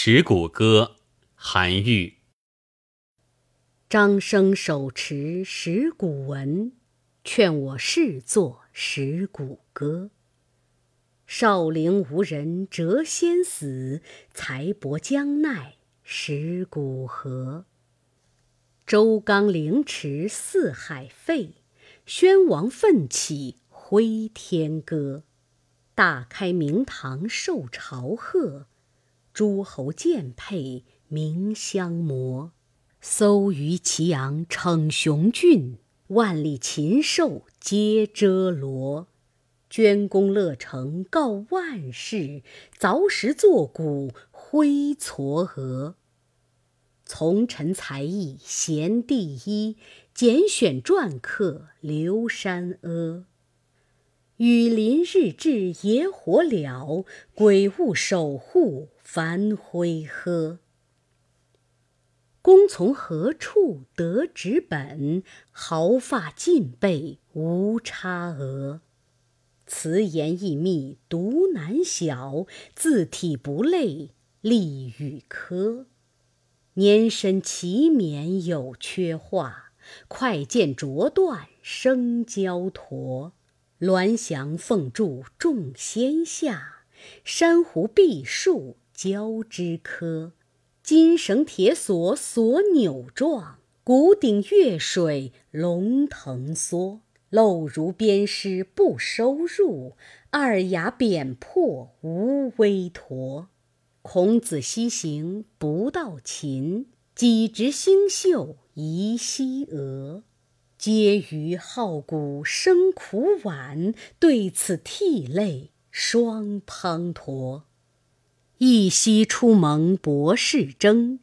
石鼓歌，韩愈。张生手持石鼓文，劝我试作石鼓歌。少陵无人谪仙死，才薄将奈石鼓何？周纲凌迟四海废，宣王奋起挥天歌。大开明堂受朝贺，诸侯剑佩鸣相摩。搜于祁阳逞雄峻，万里禽兽皆遮罗。捐功乐成告万世，凿石作鼓挥嵯峨。从臣才艺贤第一，拣选篆刻留山阿。雨淋日至野火燎，鬼物守护樊辉呵。公从何处得纸本？毫发尽备无差额。词言意密读难晓，字体不类隶与科。年深其勉有缺画，快见着断生交陀。鸾翔凤柱众仙下，珊瑚碧树交枝柯。金绳铁锁锁扭状，鼓鼎月水龙腾缩。漏如鞭尸不收入，二牙扁破无微驼。孔子西行不到秦，几直星宿移西娥。嗟余好古生苦晚，对此涕泪双滂沱。一夕出蒙博士征，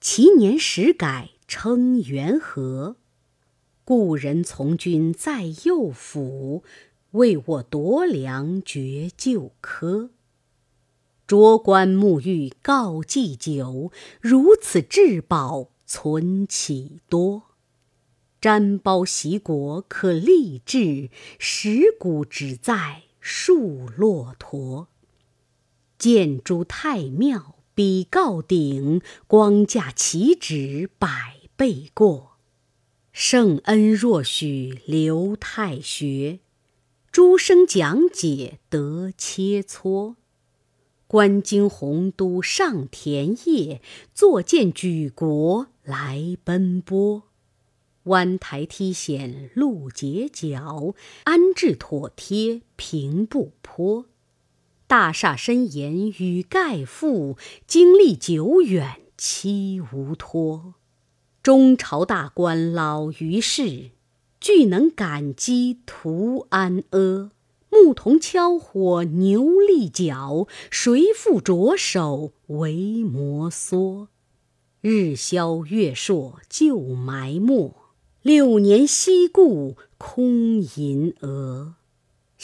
其年始改称元和。故人从军在右府，为我夺粮绝旧科。卓观沐浴告祭酒，如此至宝存岂多？瞻褒席国可立志，石鼓只在树骆驼。见诸太庙比告鼎，光价岂止百倍过？圣恩若许留太学，诸生讲解得切磋。观经洪都上田野，坐见举国来奔波。湾台梯险路结角，安置妥帖平步坡。大厦深严与盖覆，经历久远期无托。中朝大官老于世，俱能感激图安阿。牧童敲火牛立角，谁复着手为摩挲？日消月朔旧埋没，六年西顾空吟额。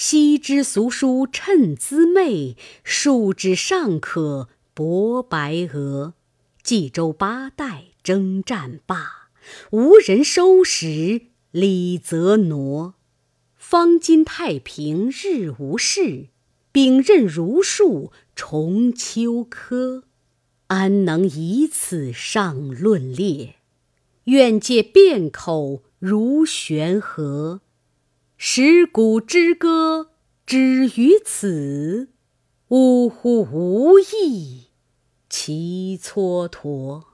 昔之俗书趁滋味，数纸尚可博白鹅。冀州八代。征战罢，无人收拾李泽挪。方今太平日无事，秉任儒术重秋柯。安能以此上论列？愿借辩口如悬河。石鼓之歌止于此，呜呼无益其蹉跎。